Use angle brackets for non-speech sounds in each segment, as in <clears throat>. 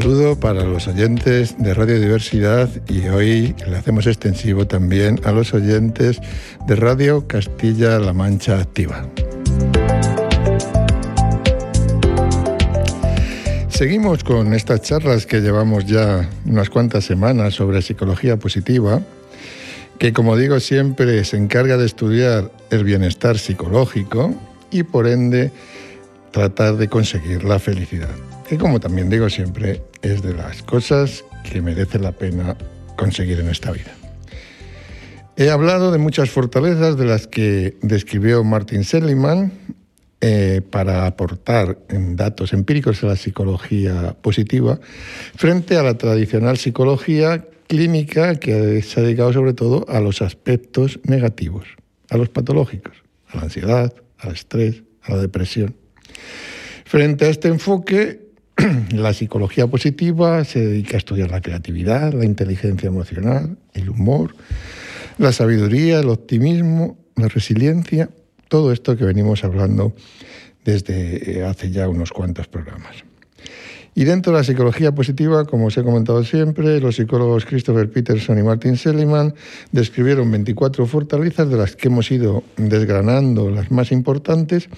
saludo para los oyentes de Radio Diversidad y hoy le hacemos extensivo también a los oyentes de Radio Castilla-La Mancha Activa. Seguimos con estas charlas que llevamos ya unas cuantas semanas sobre psicología positiva, que como digo siempre se encarga de estudiar el bienestar psicológico y por ende tratar de conseguir la felicidad que como también digo siempre, es de las cosas que merece la pena conseguir en esta vida. He hablado de muchas fortalezas de las que describió Martin Seligman eh, para aportar datos empíricos a la psicología positiva frente a la tradicional psicología clínica que se ha dedicado sobre todo a los aspectos negativos, a los patológicos, a la ansiedad, al estrés, a la depresión. Frente a este enfoque, <clears throat> la psicología positiva se dedica a estudiar la creatividad, la inteligencia emocional, el humor, la sabiduría, el optimismo, la resiliencia, todo esto que venimos hablando desde eh, hace ya unos cuantos programas. Y dentro de la psicología positiva, como os he comentado siempre, los psicólogos Christopher Peterson y Martin Seligman describieron 24 fortalezas de las que hemos ido desgranando las más importantes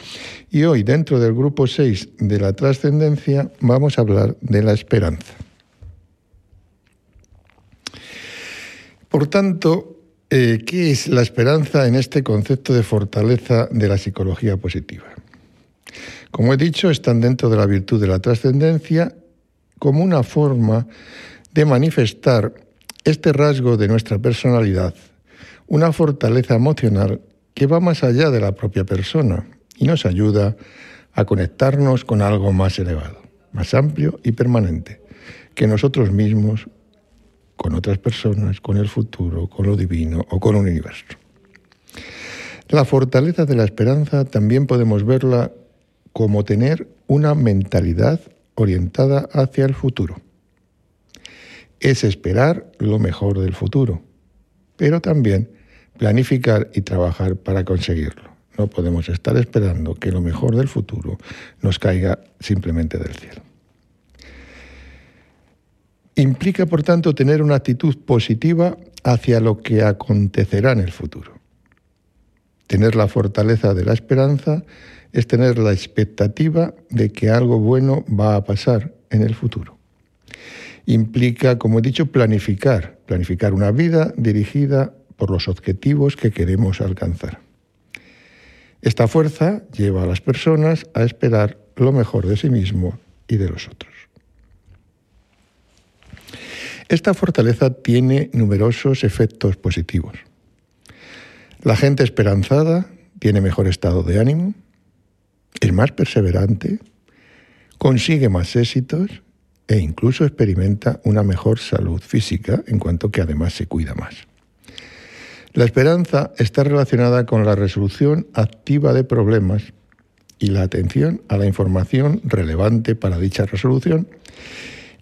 y hoy dentro del grupo 6 de la trascendencia vamos a hablar de la esperanza. Por tanto, eh, ¿qué es la esperanza en este concepto de fortaleza de la psicología positiva? Como he dicho, están dentro de la virtud de la trascendencia como una forma de manifestar este rasgo de nuestra personalidad, una fortaleza emocional que va más allá de la propia persona y nos ayuda a conectarnos con algo más elevado, más amplio y permanente, que nosotros mismos, con otras personas, con el futuro, con lo divino o con un universo. La fortaleza de la esperanza también podemos verla como tener una mentalidad orientada hacia el futuro. Es esperar lo mejor del futuro, pero también planificar y trabajar para conseguirlo. No podemos estar esperando que lo mejor del futuro nos caiga simplemente del cielo. Implica, por tanto, tener una actitud positiva hacia lo que acontecerá en el futuro. Tener la fortaleza de la esperanza es tener la expectativa de que algo bueno va a pasar en el futuro. Implica, como he dicho, planificar, planificar una vida dirigida por los objetivos que queremos alcanzar. Esta fuerza lleva a las personas a esperar lo mejor de sí mismo y de los otros. Esta fortaleza tiene numerosos efectos positivos. La gente esperanzada tiene mejor estado de ánimo, es más perseverante, consigue más éxitos e incluso experimenta una mejor salud física en cuanto que además se cuida más. La esperanza está relacionada con la resolución activa de problemas y la atención a la información relevante para dicha resolución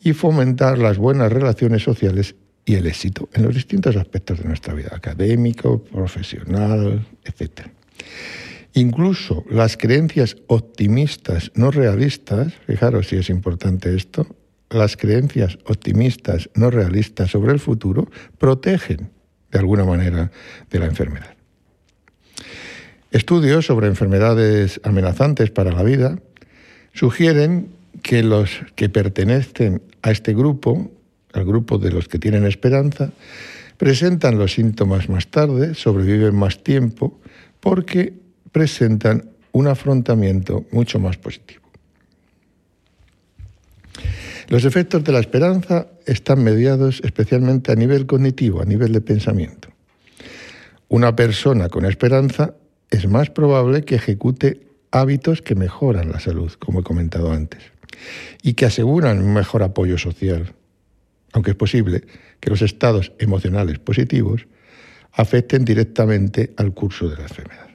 y fomentar las buenas relaciones sociales y el éxito en los distintos aspectos de nuestra vida, académico, profesional, etc. Incluso las creencias optimistas no realistas, fijaros si es importante esto, las creencias optimistas no realistas sobre el futuro protegen de alguna manera de la enfermedad. Estudios sobre enfermedades amenazantes para la vida sugieren que los que pertenecen a este grupo, al grupo de los que tienen esperanza, presentan los síntomas más tarde, sobreviven más tiempo, porque presentan un afrontamiento mucho más positivo. Los efectos de la esperanza están mediados especialmente a nivel cognitivo, a nivel de pensamiento. Una persona con esperanza es más probable que ejecute hábitos que mejoran la salud, como he comentado antes, y que aseguran un mejor apoyo social, aunque es posible que los estados emocionales positivos afecten directamente al curso de la enfermedad.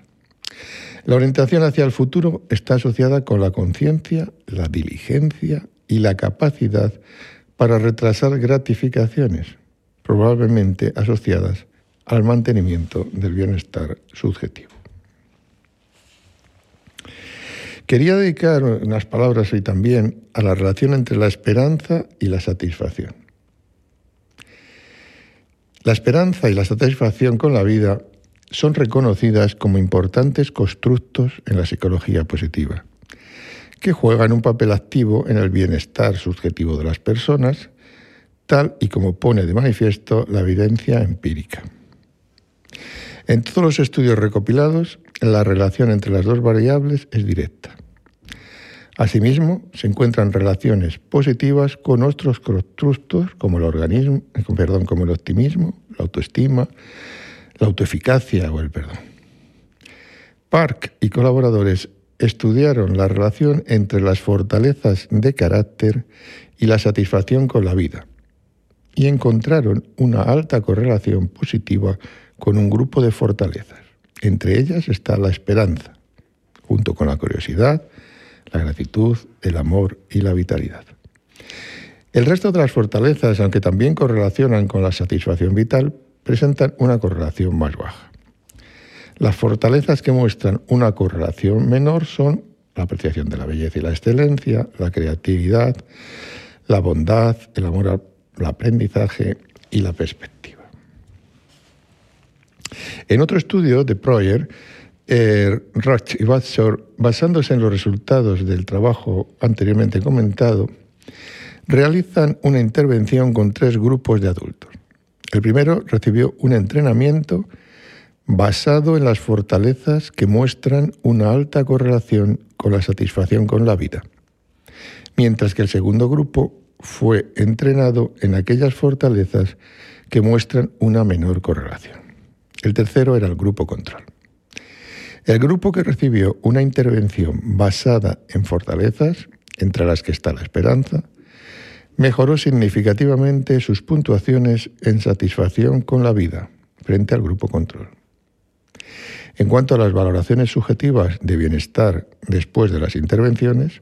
La orientación hacia el futuro está asociada con la conciencia, la diligencia y la capacidad para retrasar gratificaciones, probablemente asociadas al mantenimiento del bienestar subjetivo. Quería dedicar unas palabras hoy también a la relación entre la esperanza y la satisfacción. La esperanza y la satisfacción con la vida son reconocidas como importantes constructos en la psicología positiva, que juegan un papel activo en el bienestar subjetivo de las personas, tal y como pone de manifiesto la evidencia empírica. En todos los estudios recopilados, la relación entre las dos variables es directa. Asimismo, se encuentran relaciones positivas con otros constructos como el organismo, perdón, como el optimismo, la autoestima, la autoeficacia o el perdón. Park y colaboradores estudiaron la relación entre las fortalezas de carácter y la satisfacción con la vida y encontraron una alta correlación positiva con un grupo de fortalezas. Entre ellas está la esperanza, junto con la curiosidad, la gratitud, el amor y la vitalidad. El resto de las fortalezas, aunque también correlacionan con la satisfacción vital, presentan una correlación más baja. Las fortalezas que muestran una correlación menor son la apreciación de la belleza y la excelencia, la creatividad, la bondad, el amor al aprendizaje y la perspectiva. En otro estudio de Proyer, eh, y Batsor, basándose en los resultados del trabajo anteriormente comentado, realizan una intervención con tres grupos de adultos. El primero recibió un entrenamiento basado en las fortalezas que muestran una alta correlación con la satisfacción con la vida, mientras que el segundo grupo fue entrenado en aquellas fortalezas que muestran una menor correlación. El tercero era el grupo control. El grupo que recibió una intervención basada en fortalezas, entre las que está la esperanza, mejoró significativamente sus puntuaciones en satisfacción con la vida frente al grupo control. En cuanto a las valoraciones subjetivas de bienestar después de las intervenciones,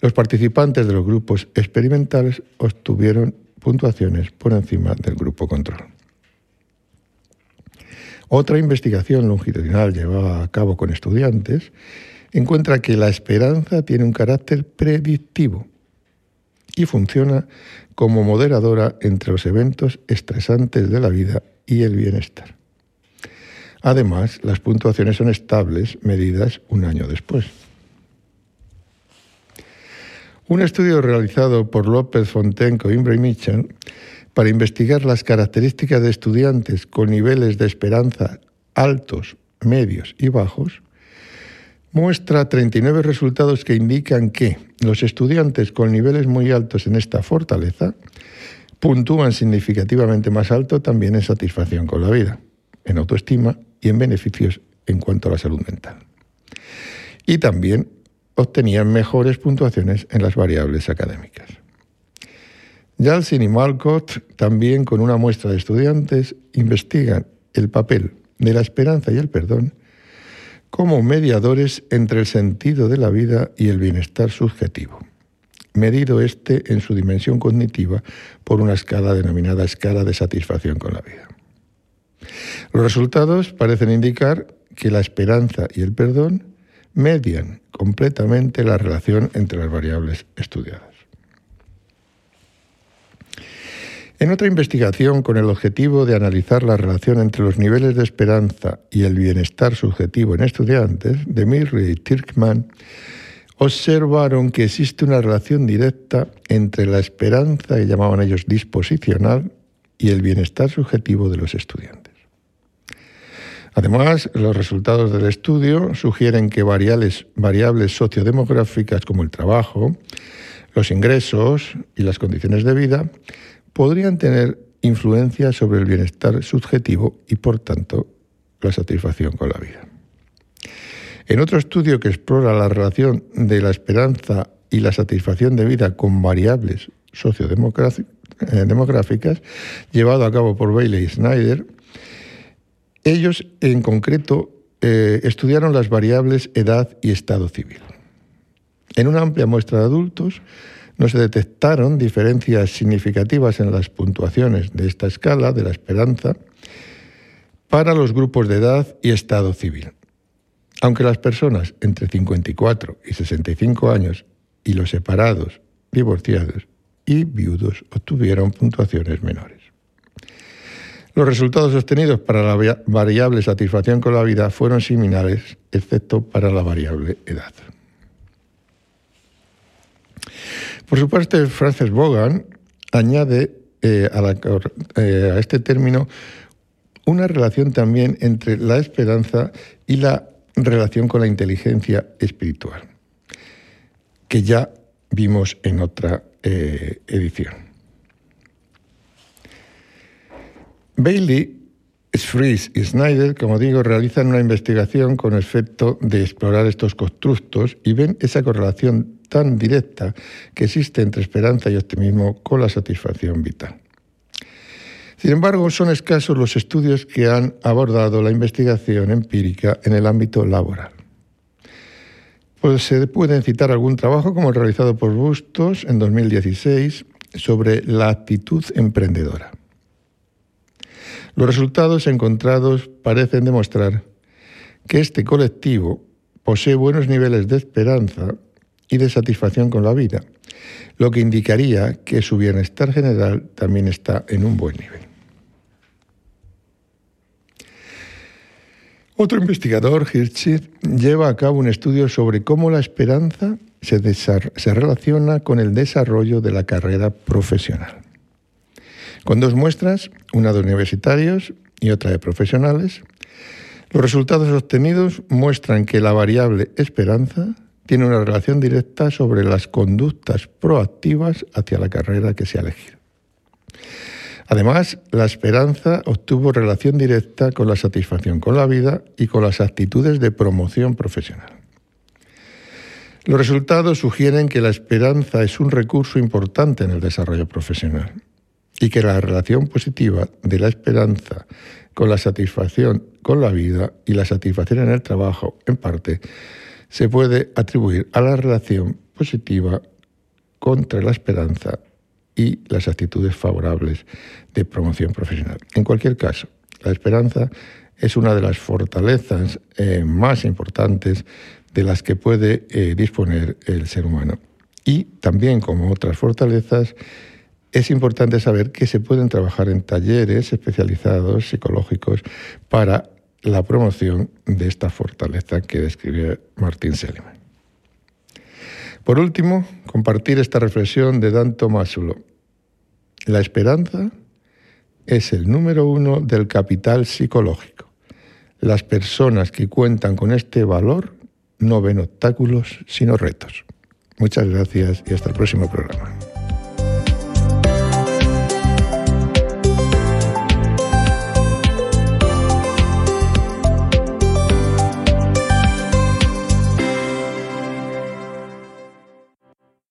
los participantes de los grupos experimentales obtuvieron puntuaciones por encima del grupo control. Otra investigación longitudinal llevada a cabo con estudiantes encuentra que la esperanza tiene un carácter predictivo y funciona como moderadora entre los eventos estresantes de la vida y el bienestar. Además, las puntuaciones son estables, medidas un año después. Un estudio realizado por López Fontenco, Imbre y Mitchell para investigar las características de estudiantes con niveles de esperanza altos, medios y bajos, muestra 39 resultados que indican que los estudiantes con niveles muy altos en esta fortaleza puntúan significativamente más alto también en satisfacción con la vida, en autoestima y en beneficios en cuanto a la salud mental. Y también obtenían mejores puntuaciones en las variables académicas. Yalcin y Malcott, también con una muestra de estudiantes, investigan el papel de la esperanza y el perdón como mediadores entre el sentido de la vida y el bienestar subjetivo, medido este en su dimensión cognitiva por una escala denominada escala de satisfacción con la vida. Los resultados parecen indicar que la esperanza y el perdón median completamente la relación entre las variables estudiadas. En otra investigación con el objetivo de analizar la relación entre los niveles de esperanza y el bienestar subjetivo en estudiantes, de Mirri y Tirkman observaron que existe una relación directa entre la esperanza, que llamaban ellos disposicional, y el bienestar subjetivo de los estudiantes. Además, los resultados del estudio sugieren que variables, variables sociodemográficas como el trabajo, los ingresos y las condiciones de vida podrían tener influencia sobre el bienestar subjetivo y, por tanto, la satisfacción con la vida. En otro estudio que explora la relación de la esperanza y la satisfacción de vida con variables sociodemográficas, llevado a cabo por Bailey y Snyder, ellos en concreto eh, estudiaron las variables edad y estado civil. En una amplia muestra de adultos, no se detectaron diferencias significativas en las puntuaciones de esta escala de la esperanza para los grupos de edad y estado civil. aunque las personas entre 54 y 65 años y los separados, divorciados y viudos obtuvieron puntuaciones menores. Los resultados obtenidos para la variable satisfacción con la vida fueron similares, excepto para la variable edad. Por su parte, Frances Bogan añade eh, eh, a, este término una relación también entre la esperanza y la relación con la inteligencia espiritual, que ya vimos en otra eh, edición. Bailey, Fries y Snyder, como digo, realizan una investigación con efecto de explorar estos constructos y ven esa correlación tan directa que existe entre esperanza y optimismo con la satisfacción vital. Sin embargo, son escasos los estudios que han abordado la investigación empírica en el ámbito laboral. Pues se pueden citar algún trabajo como el realizado por Bustos en 2016 sobre la actitud emprendedora. Los resultados encontrados parecen demostrar que este colectivo posee buenos niveles de esperanza y de satisfacción con la vida, lo que indicaría que su bienestar general también está en un buen nivel. Otro investigador, Hirschit, lleva a cabo un estudio sobre cómo la esperanza se, se relaciona con el desarrollo de la carrera profesional con dos muestras, una de universitarios y otra de profesionales. Los resultados obtenidos muestran que la variable esperanza tiene una relación directa sobre las conductas proactivas hacia la carrera que se ha elegido. Además, la esperanza obtuvo relación directa con la satisfacción con la vida y con las actitudes de promoción profesional. Los resultados sugieren que la esperanza es un recurso importante en el desarrollo profesional y que la relación positiva de la esperanza con la satisfacción con la vida y la satisfacción en el trabajo, en parte, se puede atribuir a la relación positiva contra la esperanza y las actitudes favorables de promoción profesional. En cualquier caso, la esperanza es una de las fortalezas eh, más importantes de las que puede eh, disponer el ser humano. Y también, como otras fortalezas, es importante saber que se pueden trabajar en talleres especializados psicológicos para la promoción de esta fortaleza que describe Martín Seligman. Por último, compartir esta reflexión de Dan Tomásulo. La esperanza es el número uno del capital psicológico. Las personas que cuentan con este valor no ven obstáculos, sino retos. Muchas gracias y hasta el próximo programa.